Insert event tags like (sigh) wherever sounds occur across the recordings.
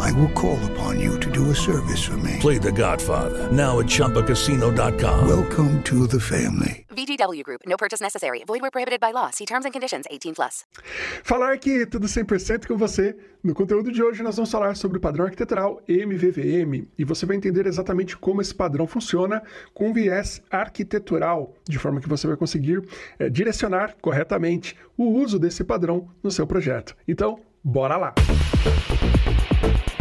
I will call upon you to do a service for me. Play The Godfather now at ChumbaCasino.com. Welcome to the family. VGW Group. No purchase necessary. Void where prohibited by law. See terms and conditions. 18 plus. Falar que tudo 100% com você. No conteúdo de hoje nós vamos falar sobre o padrão arquitetural MVVM e você vai entender exatamente como esse padrão funciona com viés arquitetural, de forma que você vai conseguir é, direcionar corretamente o uso desse padrão no seu projeto. Então, bora lá! you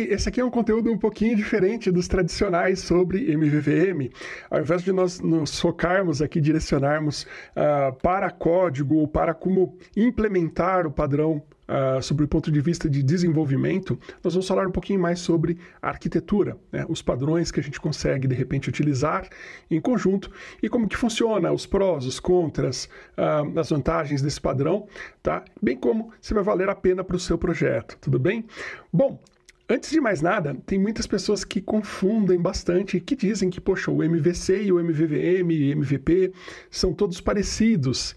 Esse aqui é um conteúdo um pouquinho diferente dos tradicionais sobre MVVM. Ao invés de nós nos focarmos aqui, direcionarmos uh, para código ou para como implementar o padrão Uh, sobre o ponto de vista de desenvolvimento, nós vamos falar um pouquinho mais sobre arquitetura, né? os padrões que a gente consegue de repente utilizar em conjunto e como que funciona, os prós, os contras, uh, as vantagens desse padrão, tá? Bem como se vai valer a pena para o seu projeto, tudo bem? Bom, Antes de mais nada, tem muitas pessoas que confundem bastante, que dizem que, poxa, o MVC e o MVVM e MVP são todos parecidos.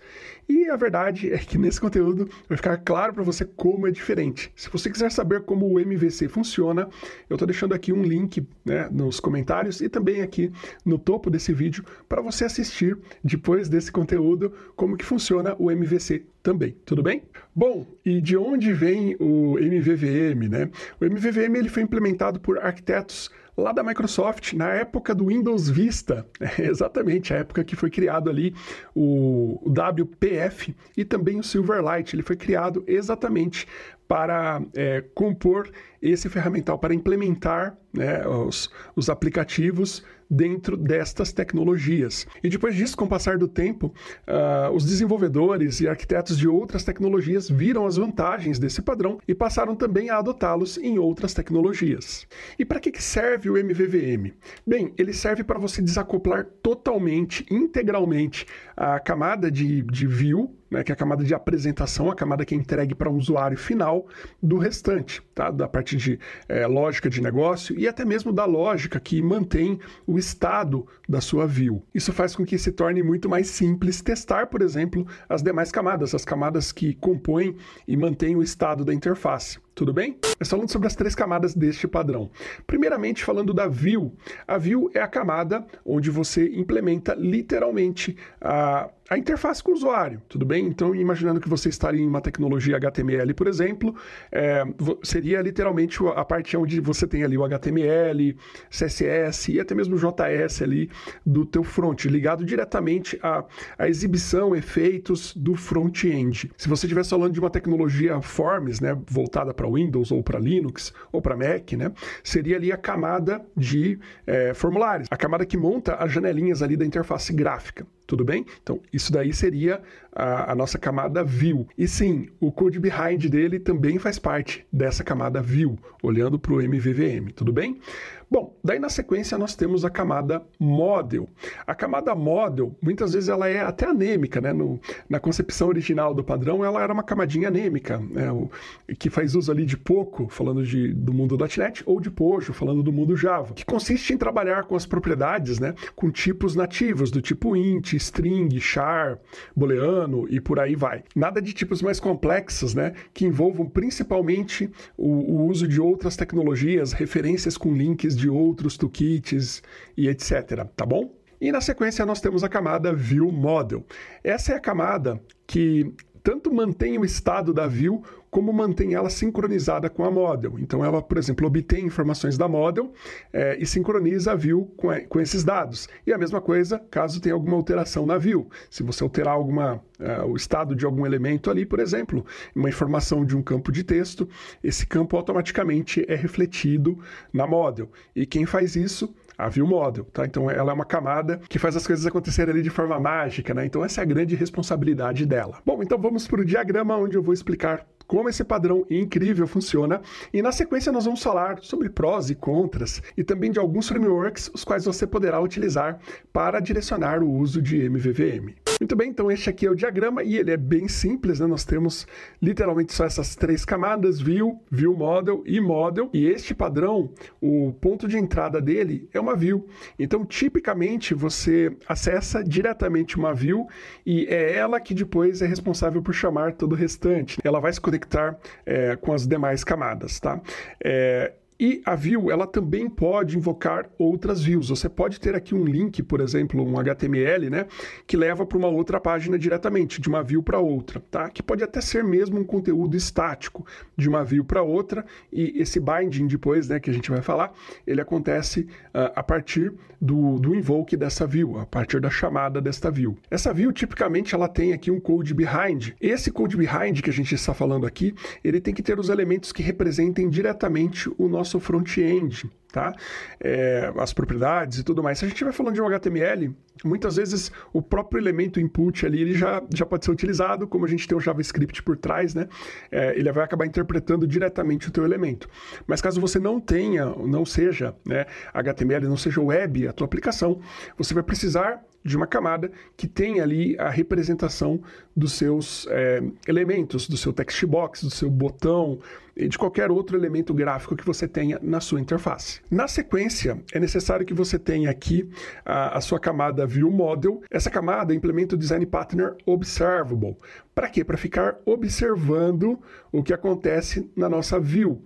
E a verdade é que nesse conteúdo vai ficar claro para você como é diferente. Se você quiser saber como o MVC funciona, eu estou deixando aqui um link né, nos comentários e também aqui no topo desse vídeo para você assistir depois desse conteúdo como que funciona o MVC também, tudo bem? Bom, e de onde vem o MVVM, né? O MVVM ele foi implementado por arquitetos lá da Microsoft, na época do Windows Vista, (laughs) é exatamente a época que foi criado ali o, WPF e também o Silverlight. Ele foi criado exatamente para é, compor esse ferramental, para implementar né, os, os aplicativos dentro destas tecnologias. E depois disso, com o passar do tempo, uh, os desenvolvedores e arquitetos de outras tecnologias viram as vantagens desse padrão e passaram também a adotá-los em outras tecnologias. E para que serve o MVVM? Bem, ele serve para você desacoplar totalmente, integralmente, a camada de, de view né, que é a camada de apresentação, a camada que é entregue para o um usuário final do restante, tá? da parte de é, lógica de negócio e até mesmo da lógica que mantém o estado da sua view. Isso faz com que se torne muito mais simples testar, por exemplo, as demais camadas, as camadas que compõem e mantêm o estado da interface. Tudo bem? Mas falando sobre as três camadas deste padrão. Primeiramente, falando da view. A view é a camada onde você implementa literalmente a a interface com o usuário, tudo bem? Então, imaginando que você estaria em uma tecnologia HTML, por exemplo, é, seria literalmente a parte onde você tem ali o HTML, CSS e até mesmo o JS ali do teu front, ligado diretamente à, à exibição, efeitos do front-end. Se você estivesse falando de uma tecnologia Forms, né, voltada para Windows ou para Linux ou para Mac, né, seria ali a camada de é, formulários, a camada que monta as janelinhas ali da interface gráfica tudo bem? Então, isso daí seria a, a, nossa camada view. E sim, o code behind dele também faz parte dessa camada view, olhando para o MVVM, tudo bem? Bom, daí na sequência nós temos a camada model. A camada model, muitas vezes ela é até anêmica, né? No, na concepção original do padrão, ela era uma camadinha anêmica, né? o, que faz uso ali de pouco, falando de, do mundo .NET, ou de Pojo, falando do mundo Java, que consiste em trabalhar com as propriedades, né? Com tipos nativos, do tipo int, string, char, booleano e por aí vai. Nada de tipos mais complexos, né? Que envolvam principalmente o, o uso de outras tecnologias, referências com links de outros toolkits e etc, tá bom? E na sequência nós temos a camada View Model. Essa é a camada que tanto mantém o estado da view como mantém ela sincronizada com a model. Então, ela, por exemplo, obtém informações da model é, e sincroniza a view com, com, esses dados. E a mesma coisa caso tenha alguma alteração na view. Se você alterar alguma, é, o estado de algum elemento ali, por exemplo, uma informação de um campo de texto, esse campo automaticamente é refletido na model. E quem faz isso a View Model, tá? Então ela é uma camada que faz as coisas acontecerem ali de forma mágica, né? Então essa é a grande responsabilidade dela. Bom, então vamos para o diagrama onde eu vou explicar como esse padrão incrível funciona e na sequência nós vamos falar sobre prós e contras e também de alguns frameworks os quais você poderá utilizar para direcionar o uso de MVVM. Muito bem, então este aqui é o diagrama e ele é bem simples, né? Nós temos literalmente só essas três camadas, view, view model e model, e este padrão, o ponto de entrada dele é uma view. Então, tipicamente, você acessa diretamente uma view e é ela que depois é responsável por chamar todo o restante. Ela vai se conectar é, com as demais camadas, tá? É, e a view, ela também pode invocar outras views. Você pode ter aqui um link, por exemplo, um HTML, né, que leva para uma outra página diretamente, de uma view para outra, tá? Que pode até ser mesmo um conteúdo estático, de uma view para outra, e esse binding depois, né, que a gente vai falar, ele acontece uh, a partir do, do invoke dessa view, a partir da chamada desta view. Essa view, tipicamente, ela tem aqui um code behind. Esse code behind que a gente está falando aqui, ele tem que ter os elementos que representem diretamente o nosso nosso front-end, tá? É, as propriedades e tudo mais. Se a gente vai falando de um HTML, muitas vezes o próprio elemento input ali ele já, já pode ser utilizado, como a gente tem o JavaScript por trás, né? É, ele vai acabar interpretando diretamente o teu elemento. Mas caso você não tenha, não seja né, HTML, não seja web a tua aplicação, você vai precisar de uma camada que tem ali a representação dos seus é, elementos, do seu text box, do seu botão e de qualquer outro elemento gráfico que você tenha na sua interface. Na sequência, é necessário que você tenha aqui a, a sua camada View Model. Essa camada implementa o Design Partner Observable. Para quê? Para ficar observando o que acontece na nossa view.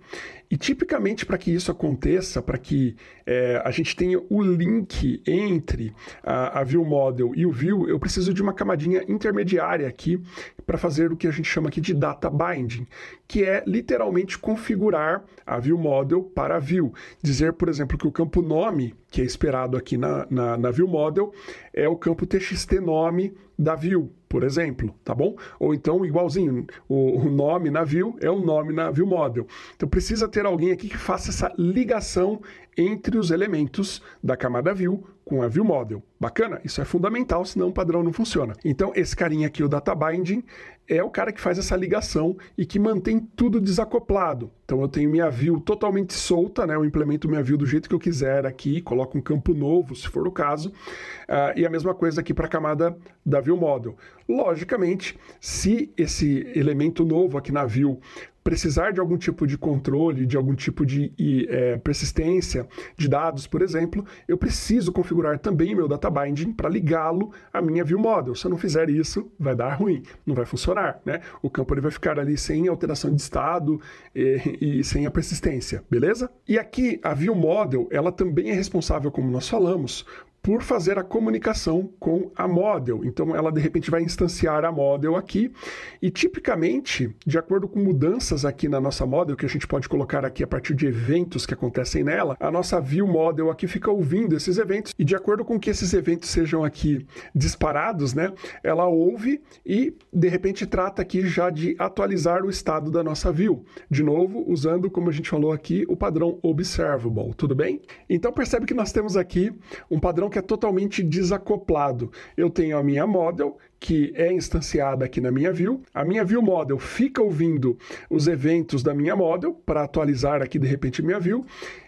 E tipicamente para que isso aconteça, para que é, a gente tenha o link entre a, a View Model e o View, eu preciso de uma camadinha intermediária aqui para fazer o que a gente chama aqui de data binding, que é literalmente configurar a View Model para a View. Dizer, por exemplo, que o campo nome, que é esperado aqui na, na, na View Model, é o campo txt nome da View por exemplo, tá bom? Ou então, igualzinho, o, nome na view é o nome na view model. Então precisa ter alguém aqui que faça essa ligação entre os elementos da camada view com a view model. Bacana? Isso é fundamental, senão o padrão não funciona. Então, esse carinha aqui, o data binding, é o cara que faz essa ligação e que mantém tudo desacoplado. Então, eu tenho minha view totalmente solta, né? Eu implemento minha view do jeito que eu quiser aqui, coloco um campo novo, se for o caso. Uh, e a mesma coisa aqui para a camada da view model. Logicamente, se esse elemento novo aqui na view precisar de algum tipo de controle, de algum tipo de é, persistência de dados, por exemplo, eu preciso configurar também meu data binding para ligá-lo à minha view model. Se eu não fizer isso, vai dar ruim, não vai funcionar, né? O campo ele vai ficar ali sem alteração de estado e, e sem a persistência, beleza? E aqui a view model, ela também é responsável, como nós falamos, por fazer a comunicação com a model. Então, ela de repente vai instanciar a model aqui e tipicamente, de acordo com mudanças aqui na nossa model, que a gente pode colocar aqui a partir de eventos que acontecem nela, a nossa view model aqui fica ouvindo esses eventos e de acordo com que esses eventos sejam aqui disparados, né, ela ouve e de repente trata aqui já de atualizar o estado da nossa view. De novo, usando, como a gente falou aqui, o padrão observable, tudo bem? Então percebe que nós temos aqui um padrão que é totalmente desacoplado. Eu tenho a minha model, que é instanciada aqui na minha view. A minha view model fica ouvindo os eventos da minha model para atualizar aqui de repente minha view.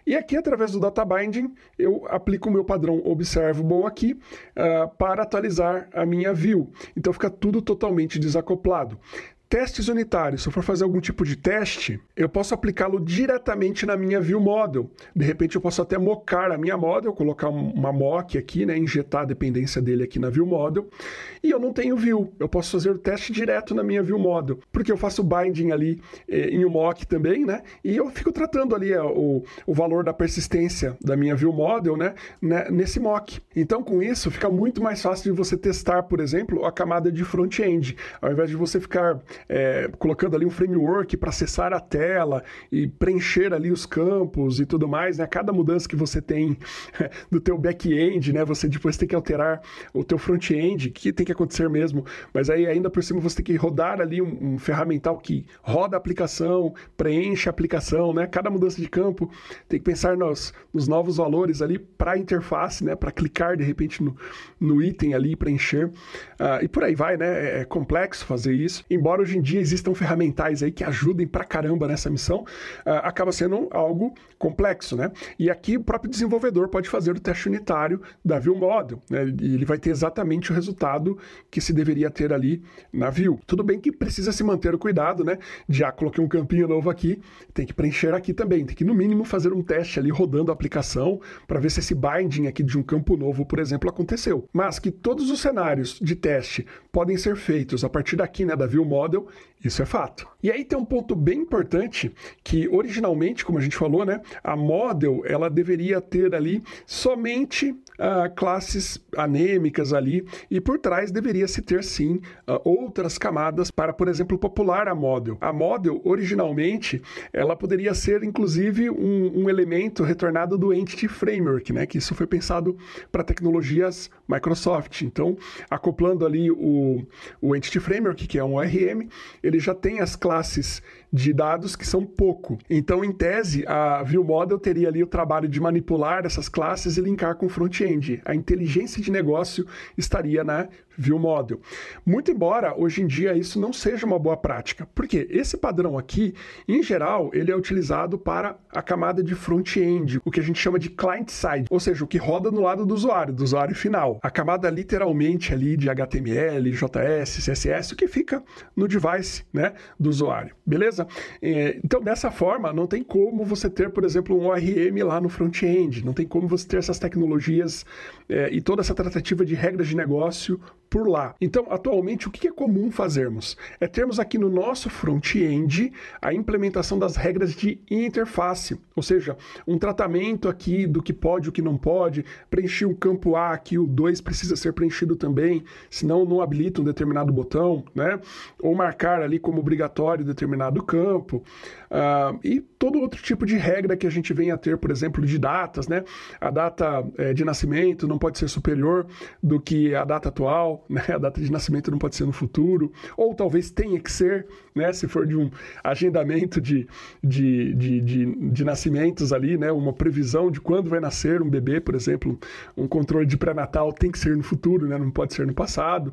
E aqui, através do data binding, eu aplico o meu padrão observable aqui uh, para atualizar a minha view. Então fica tudo totalmente desacoplado. Testes unitários. Se eu for fazer algum tipo de teste, eu posso aplicá-lo diretamente na minha view model. De repente, eu posso até mocar a minha model, colocar uma mock aqui, né, injetar a dependência dele aqui na view model. E eu não tenho view. Eu posso fazer o teste direto na minha view model, porque eu faço binding ali eh, em um mock também, né? E eu fico tratando ali o, o valor da persistência da minha view model, né, né, nesse mock. Então, com isso, fica muito mais fácil de você testar, por exemplo, a camada de front-end, ao invés de você ficar é, colocando ali um framework para acessar a tela e preencher ali os campos e tudo mais, né? Cada mudança que você tem (laughs) do teu back-end, né? Você depois tem que alterar o teu front-end, que tem que acontecer mesmo, mas aí ainda por cima você tem que rodar ali um, um ferramental que roda a aplicação, preenche a aplicação, né? Cada mudança de campo tem que pensar nos, nos novos valores ali para a interface, né? Para clicar de repente no, no item ali, preencher uh, e por aí vai, né? É, é complexo fazer isso, embora hoje em dia existam ferramentais aí que ajudem pra caramba nessa missão, uh, acaba sendo algo complexo, né? E aqui o próprio desenvolvedor pode fazer o teste unitário da View Model, né? E ele vai ter exatamente o resultado que se deveria ter ali na View. Tudo bem que precisa se manter o cuidado, né? Já coloquei um campinho novo aqui, tem que preencher aqui também, tem que no mínimo fazer um teste ali rodando a aplicação para ver se esse binding aqui de um campo novo, por exemplo, aconteceu. Mas que todos os cenários de teste podem ser feitos a partir daqui, né, da View Model, Model isso é fato. E aí tem um ponto bem importante que originalmente, como a gente falou, né, a model ela deveria ter ali somente uh, classes anêmicas ali e por trás deveria se ter sim uh, outras camadas para, por exemplo, popular a model. A model originalmente ela poderia ser inclusive um, um elemento retornado do Entity Framework, né, que isso foi pensado para tecnologias Microsoft. Então, acoplando ali o, o Entity Framework, que é um ORM, ele já tem as classes de dados que são pouco. Então, em tese, a View Model teria ali o trabalho de manipular essas classes e linkar com o front-end. A inteligência de negócio estaria na View Model. Muito embora hoje em dia isso não seja uma boa prática, porque esse padrão aqui, em geral, ele é utilizado para a camada de front-end, o que a gente chama de client-side, ou seja, o que roda no lado do usuário, do usuário final. A camada literalmente ali de HTML, JS, CSS, o que fica no device né, do usuário, beleza? É, então, dessa forma, não tem como você ter, por exemplo, um ORM lá no front-end, não tem como você ter essas tecnologias é, e toda essa tratativa de regras de negócio por lá. Então, atualmente, o que é comum fazermos? É termos aqui no nosso front-end a implementação das regras de interface, ou seja, um tratamento aqui do que pode e o que não pode, preencher o campo A aqui, o 2 precisa ser preenchido também, senão não habilita um determinado botão, né? Ou marcar ali como obrigatório determinado campo, uh, e todo outro tipo de regra que a gente vem a ter, por exemplo, de datas, né? A data é, de nascimento não pode ser superior do que a data atual, né? A data de nascimento não pode ser no futuro, ou talvez tenha que ser, né? Se for de um agendamento de, de, de, de, de nascimentos ali, né? Uma previsão de quando vai nascer um bebê, por exemplo, um controle de pré-natal tem que ser no futuro, né? Não pode ser no passado.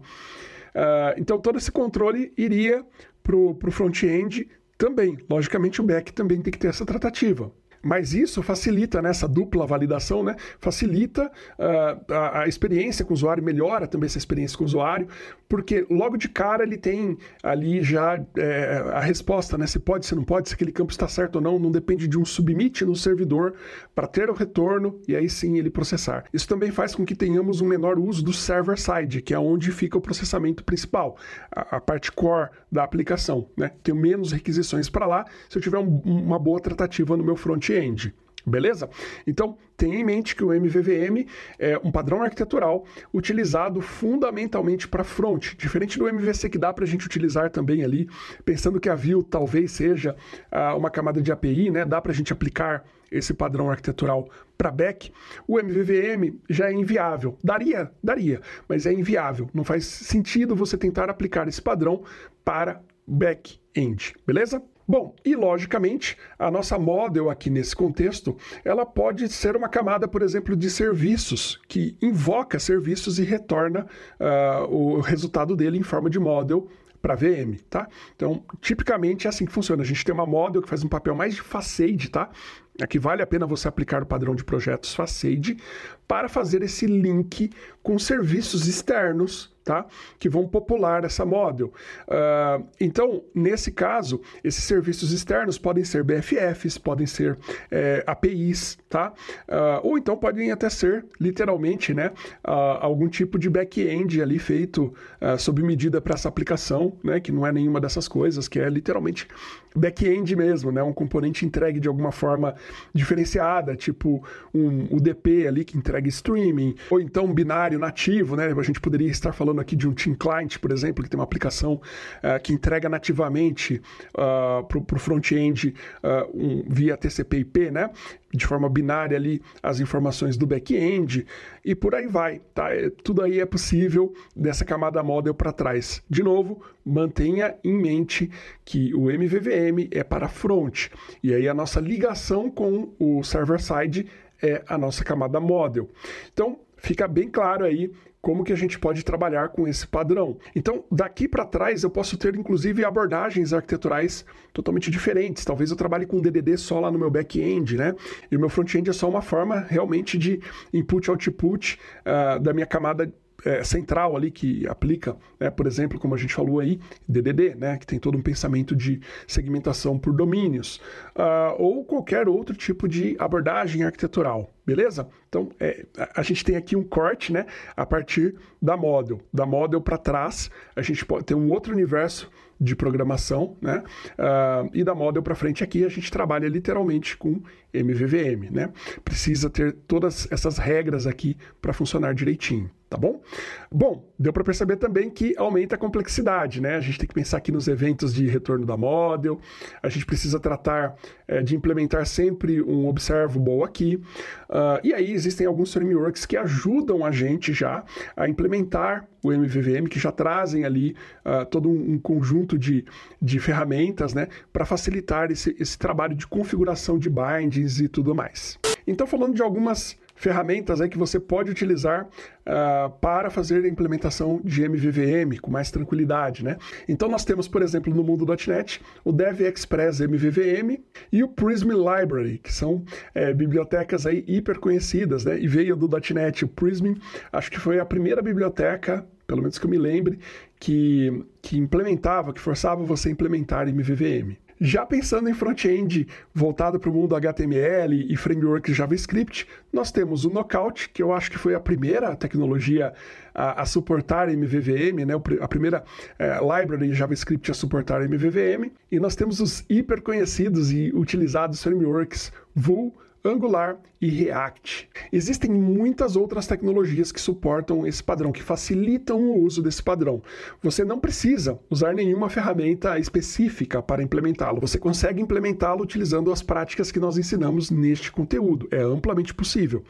Uh, então, todo esse controle iria para o front-end também. Logicamente, o back também tem que ter essa tratativa. Mas isso facilita né, dupla validação, né? Facilita uh, a, a, experiência com o usuário, melhora também essa experiência com o usuário, porque logo de cara ele tem ali já é, a resposta, né? Se pode, se não pode, se aquele campo está certo ou não, não depende de um submit no servidor para ter o retorno e aí sim ele processar. Isso também faz com que tenhamos um menor uso do server-side, que é onde fica o processamento principal, a, a parte core da aplicação, né? Tenho menos requisições para lá se eu tiver um, uma boa tratativa no meu front front-end. Beleza? Então, tenha em mente que o MVVM é um padrão arquitetural utilizado fundamentalmente para front, diferente do MVC que dá para a gente utilizar também ali, pensando que a Vue talvez seja uh, uma camada de API, né? dá para a gente aplicar esse padrão arquitetural para back, o MVVM já é inviável. Daria, daria, mas é inviável. Não faz sentido você tentar aplicar esse padrão para back-end, beleza? Bom, e logicamente, a nossa model aqui nesse contexto, ela pode ser uma camada, por exemplo, de serviços, que invoca serviços e retorna uh, o resultado dele em forma de model para VM, tá? Então, tipicamente é assim que funciona. A gente tem uma model que faz um papel mais de facade, tá? Aqui vale a pena você aplicar o padrão de projetos facade para fazer esse link com serviços externos tá? que vão popular essa model. Uh, então, nesse caso, esses serviços externos podem ser BFFs, podem ser é, APIs, tá? Uh, ou então podem até ser, literalmente, né, uh, algum tipo de back-end ali feito sob medida para essa aplicação, né, que não é nenhuma dessas coisas, que é literalmente back-end mesmo, né, um componente entregue de alguma forma diferenciada, tipo um UDP ali que entrega streaming, ou então um binário nativo, né, a gente poderia estar falando aqui de um Team Client, por exemplo, que tem uma aplicação uh, que entrega nativamente uh, para o front-end uh, um, via TCP/IP, né? De forma binária ali as informações do back-end e por aí vai, tá? É, tudo aí é possível dessa camada model para trás. De novo, mantenha em mente que o MVVM é para front e aí a nossa ligação com o server-side é a nossa camada model. Então, fica bem claro aí como que a gente pode trabalhar com esse padrão. Então, daqui para trás, eu posso ter inclusive abordagens arquiteturais totalmente diferentes. Talvez eu trabalhe com DDD só lá no meu back-end, né? E o meu front-end é só uma forma realmente de input-output uh, da minha camada é, central ali que aplica, né, por exemplo, como a gente falou aí, DDD, né, que tem todo um pensamento de segmentação por domínios, uh, ou qualquer outro tipo de abordagem arquitetural, beleza? Então, é, a gente tem aqui um corte, né, a partir da model. Da model para trás, a gente pode ter um outro universo de programação, né? Uh, e da model para frente aqui a gente trabalha literalmente com MVVM, né? Precisa ter todas essas regras aqui para funcionar direitinho tá bom? Bom, deu para perceber também que aumenta a complexidade, né? A gente tem que pensar aqui nos eventos de retorno da model, a gente precisa tratar é, de implementar sempre um observable aqui, uh, e aí existem alguns frameworks que ajudam a gente já a implementar o MVVM, que já trazem ali uh, todo um, um, conjunto de, de ferramentas, né, para facilitar esse, esse trabalho de configuração de bindings e tudo mais. Então, falando de algumas ferramentas aí que você pode utilizar uh, para fazer a implementação de MVVM com mais tranquilidade, né? Então nós temos, por exemplo, no mundo .NET, o DevExpress MVVM e o Prism Library, que são é, bibliotecas aí hiper conhecidas, né? E veio do .NET o Prism, acho que foi a primeira biblioteca pelo menos que eu me lembre, que, que implementava, que forçava você a implementar MVVM. Já pensando em front-end voltado para o mundo HTML e framework JavaScript, nós temos o Knockout, que eu acho que foi a primeira tecnologia a, a suportar MVVM, né? a primeira é, library JavaScript a suportar MVVM, e nós temos os hiper conhecidos e utilizados frameworks Vue, Angular e React. Existem muitas outras tecnologias que suportam esse padrão, que facilitam o uso desse padrão. Você não precisa usar nenhuma ferramenta específica para implementá-lo. Você consegue implementá-lo utilizando as práticas que nós ensinamos neste conteúdo. É amplamente possível.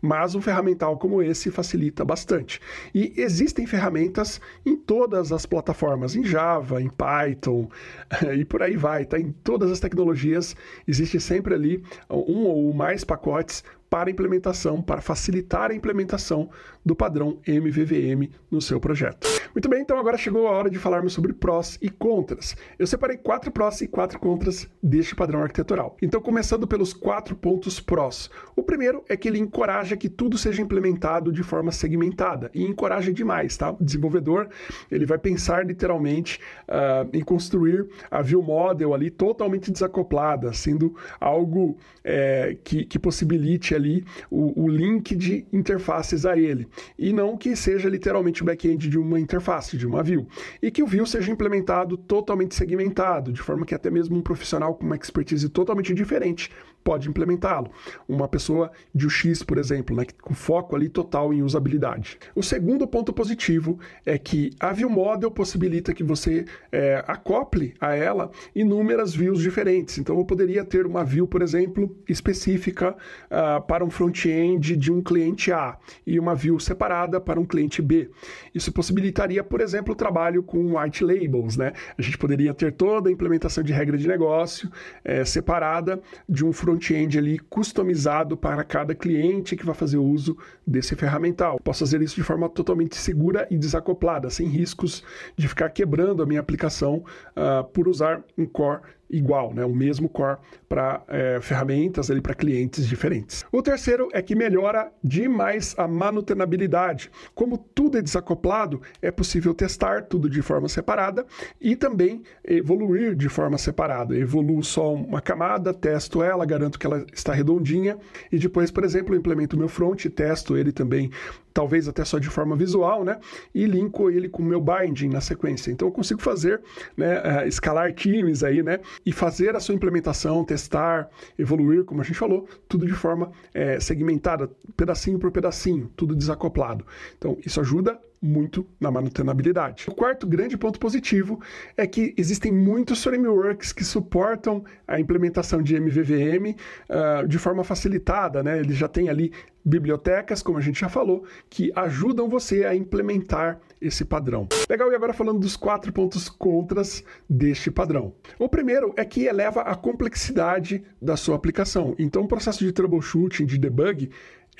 Mas um ferramental como esse facilita bastante. E existem ferramentas em todas as plataformas, em Java, em Python (laughs) e por aí vai, tá? Em todas as tecnologias existe sempre ali um ou mais pacotes para implementação, para facilitar a implementação do padrão MVVM no seu projeto. Muito bem, então agora chegou a hora de falarmos sobre prós e contras. Eu separei quatro prós e quatro contras deste padrão arquitetural. Então, começando pelos quatro pontos prós. O primeiro é que ele encoraja que tudo seja implementado de forma segmentada e encoraja demais, tá? O desenvolvedor ele vai pensar literalmente uh, em construir a view model ali totalmente desacoplada, sendo algo é, que, que possibilite ali o, o link de interfaces a ele e não que seja literalmente o back-end de uma interface, de uma view. E que o view seja implementado totalmente segmentado, de forma que até mesmo um profissional com uma expertise totalmente diferente pode implementá-lo. Uma pessoa de UX, por exemplo, né, com foco ali total em usabilidade. O segundo ponto positivo é que a View Model possibilita que você é, acople a ela inúmeras views diferentes. Então, eu poderia ter uma view, por exemplo, específica uh, para um front-end de um cliente A e uma view separada para um cliente B. Isso possibilitaria, por exemplo, o trabalho com white labels. Né? A gente poderia ter toda a implementação de regra de negócio é, separada de um front front-end ali customizado para cada cliente que vai fazer uso desse ferramental. Posso fazer isso de forma totalmente segura e desacoplada, sem riscos de ficar quebrando a minha aplicação uh, por usar um core igual, né? o mesmo core para é, ferramentas para clientes diferentes. O terceiro é que melhora demais a manutenabilidade. Como tudo é desacoplado, é possível testar tudo de forma separada e também evoluir de forma separada. Evoluo só uma camada, testo ela, garanto que ela está redondinha e depois, por exemplo, implemento o meu front, testo ele também talvez até só de forma visual, né? E linko ele com o meu binding na sequência. Então eu consigo fazer, né, uh, escalar times aí, né? E fazer a sua implementação, testar, evoluir, como a gente falou, tudo de forma é, segmentada, pedacinho por pedacinho, tudo desacoplado. Então isso ajuda muito na manutenabilidade. O quarto grande ponto positivo é que existem muitos frameworks que suportam a implementação de MVVM uh, ah, de forma facilitada, né? Ele já tem ali bibliotecas, como a gente já falou, que ajudam você a implementar esse padrão. Legal, e agora falando dos quatro pontos contras deste padrão. O primeiro é que eleva a complexidade da sua aplicação. Então, o processo de troubleshooting, de debug,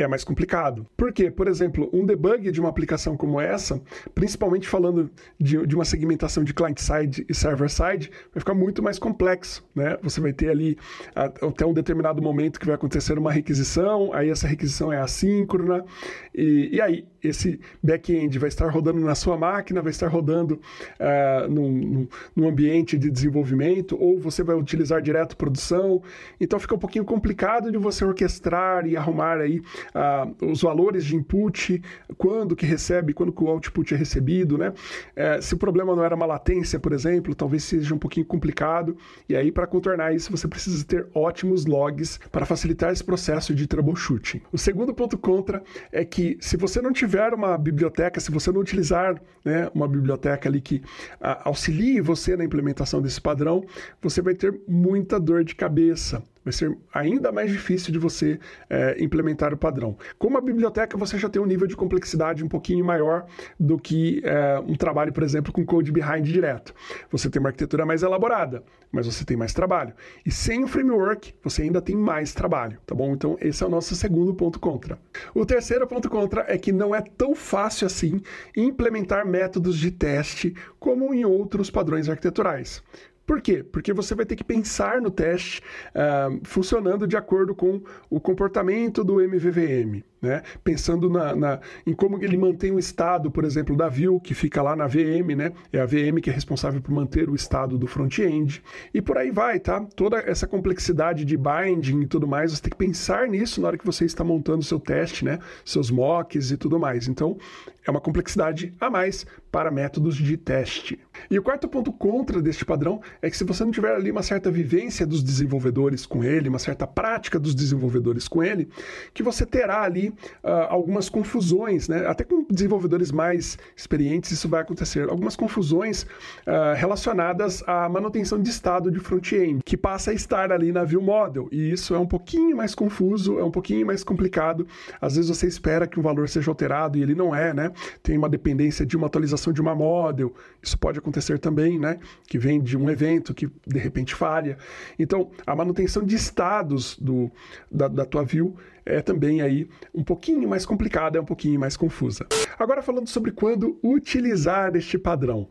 é mais complicado. Por quê? Por exemplo, um debug de uma aplicação como essa, principalmente falando de, de uma segmentação de client-side e server-side, vai ficar muito mais complexo. Né? Você vai ter ali até um determinado momento que vai acontecer uma requisição, aí essa requisição é assíncrona, e, e aí esse back-end vai estar rodando na sua máquina, vai estar rodando uh, num, num, ambiente de desenvolvimento, ou você vai utilizar direto produção. Então fica um pouquinho complicado de você orquestrar e arrumar aí uh, os valores de input, quando que recebe, quando que o output é recebido, né? Uh, se o problema não era uma latência, por exemplo, talvez seja um pouquinho complicado. E aí, para contornar isso, você precisa ter ótimos logs para facilitar esse processo de troubleshooting. O segundo ponto contra é que se você não tiver uma biblioteca, se você não utilizar né, uma biblioteca ali que a, auxilie você na implementação desse padrão, você vai ter muita dor de cabeça vai ser ainda mais difícil de você é, implementar o padrão. Com uma biblioteca, você já tem um nível de complexidade um pouquinho maior do que é, um trabalho, por exemplo, com code behind direto. Você tem uma arquitetura mais elaborada, mas você tem mais trabalho. E sem o framework, você ainda tem mais trabalho, tá bom? Então, esse é o nosso segundo ponto contra. O terceiro ponto contra é que não é tão fácil assim implementar métodos de teste como em outros padrões arquiteturais. Por quê? Porque você vai ter que pensar no teste uh, funcionando de acordo com o comportamento do MVVM. Né? Pensando na, na, em como ele mantém o estado, por exemplo, da view, que fica lá na VM, né? É a VM que é responsável por manter o estado do front-end. E por aí vai, tá? Toda essa complexidade de binding e tudo mais, você tem que pensar nisso na hora que você está montando seu teste, né? Seus mocks e tudo mais. Então, é uma complexidade a mais para métodos de teste. E o quarto ponto contra deste padrão é que se você não tiver ali uma certa vivência dos desenvolvedores com ele, uma certa prática dos desenvolvedores com ele, que você terá ali uh, algumas confusões, né? até com desenvolvedores mais experientes isso vai acontecer, algumas confusões uh, relacionadas à manutenção de estado de front-end, que passa a estar ali na view model, e isso é um pouquinho mais confuso, é um pouquinho mais complicado, às vezes você espera que um valor seja alterado e ele não é, né? Tem uma dependência de uma atualização de uma model, isso pode acontecer também, né? Que vem de um evento que de repente falha. Então, a manutenção de estados do, da, da tua view é também aí um pouquinho mais complicada, é um pouquinho mais confusa. Agora falando sobre quando utilizar este padrão.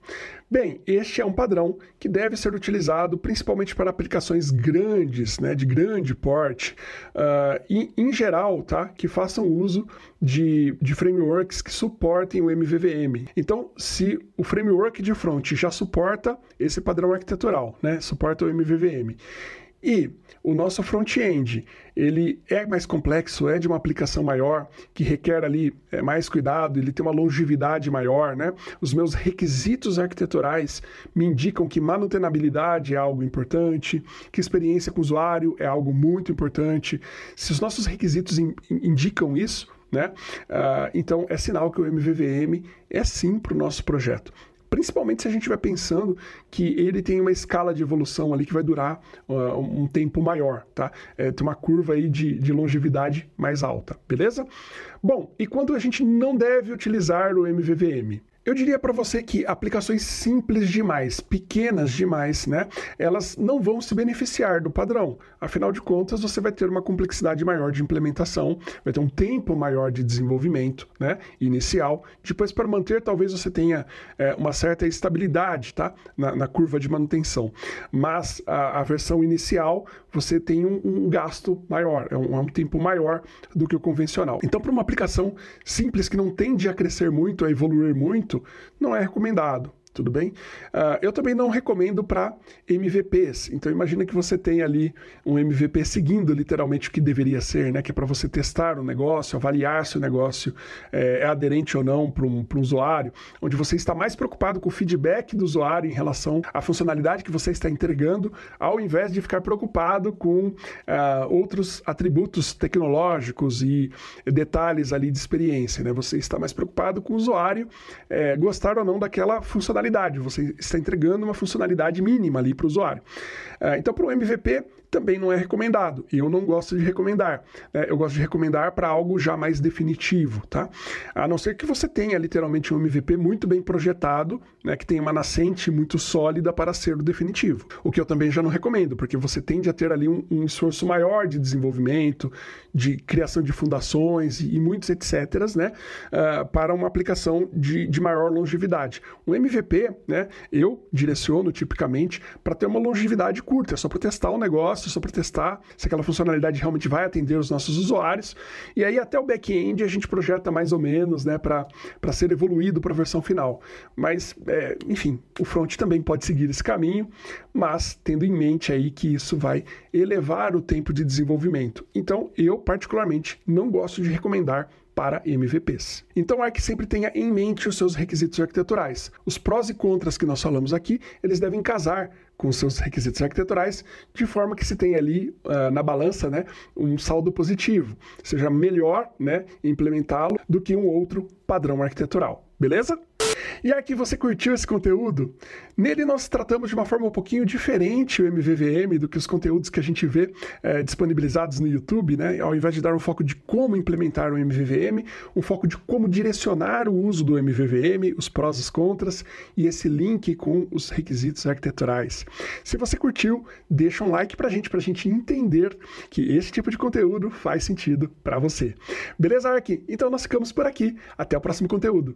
Bem, este é um padrão que deve ser utilizado principalmente para aplicações grandes, né, de grande porte, uh, e em geral, tá, que façam uso de, de frameworks que suportem o MVVM. Então, se o framework de front já suporta esse padrão arquitetural, né, suporta o MVVM, e o nosso front-end, ele é mais complexo, é de uma aplicação maior, que requer ali é, mais cuidado, ele tem uma longevidade maior, né? Os meus requisitos arquiteturais me indicam que manutenabilidade é algo importante, que experiência com o usuário é algo muito importante. Se os nossos requisitos in, indicam isso, né? Uh, então é sinal que o MVVM é sim para o nosso projeto principalmente se a gente estiver pensando que ele tem uma escala de evolução ali que vai durar uh, um tempo maior, tá? É, tem uma curva aí de, de longevidade mais alta, beleza? Bom, e quando a gente não deve utilizar o MVVM? Eu diria para você que aplicações simples demais, pequenas demais, né, elas não vão se beneficiar do padrão. Afinal de contas, você vai ter uma complexidade maior de implementação, vai ter um tempo maior de desenvolvimento, né, inicial. Depois, para manter, talvez você tenha é, uma certa estabilidade, tá, na, na, curva de manutenção. Mas a, a versão inicial, você tem um, um gasto maior, é um, é um tempo maior do que o convencional. Então, para uma aplicação simples que não tende a crescer muito, a evoluir muito não é recomendado tudo bem? Uh, eu também não recomendo para MVPs. Então imagina que você tem ali um MVP seguindo literalmente o que deveria ser, né? Que é para você testar o negócio, avaliar se o negócio é, é aderente ou não para um, um usuário, onde você está mais preocupado com o feedback do usuário em relação à funcionalidade que você está entregando, ao invés de ficar preocupado com uh, outros atributos tecnológicos e detalhes ali de experiência, né? Você está mais preocupado com o usuário é, gostar ou não daquela funcionalidade funcionalidade, você está entregando uma funcionalidade mínima ali para o usuário. Uh, então, para o MVP, também não é recomendado. E eu não gosto de recomendar. Né? Eu gosto de recomendar para algo já mais definitivo, tá? A não ser que você tenha literalmente um MVP muito bem projetado, né? que tenha uma nascente muito sólida para ser o definitivo. O que eu também já não recomendo, porque você tende a ter ali um, um esforço maior de desenvolvimento, de criação de fundações e, muitos etc, né? Uh, para uma aplicação de, de maior longevidade. Um MVP, né? Eu direciono tipicamente para ter uma longevidade curta, é só para testar o negócio, só para testar se aquela funcionalidade realmente vai atender os nossos usuários. E aí até o back-end a gente projeta mais ou menos, né, para ser evoluído para a versão final. Mas, é, enfim, o front também pode seguir esse caminho, mas tendo em mente aí que isso vai elevar o tempo de desenvolvimento. Então, eu particularmente não gosto de recomendar para MVPs. Então é que sempre tenha em mente os seus requisitos arquiteturais. Os prós e contras que nós falamos aqui, eles devem casar com seus requisitos arquiteturais, de forma que se tenha ali uh, na balança né, um saldo positivo, seja melhor né, implementá-lo do que um outro padrão arquitetural. Beleza? E aqui você curtiu esse conteúdo? Nele nós tratamos de uma forma um pouquinho diferente o MVVM do que os conteúdos que a gente vê é, disponibilizados no YouTube, né? Ao invés de dar um foco de como implementar o MVVM, um foco de como direcionar o uso do MVVM, os prós e os contras e esse link com os requisitos arquiteturais. Se você curtiu, deixa um like pra gente, pra gente entender que esse tipo de conteúdo faz sentido para você. Beleza, Ark? Então nós ficamos por aqui. Até o próximo conteúdo.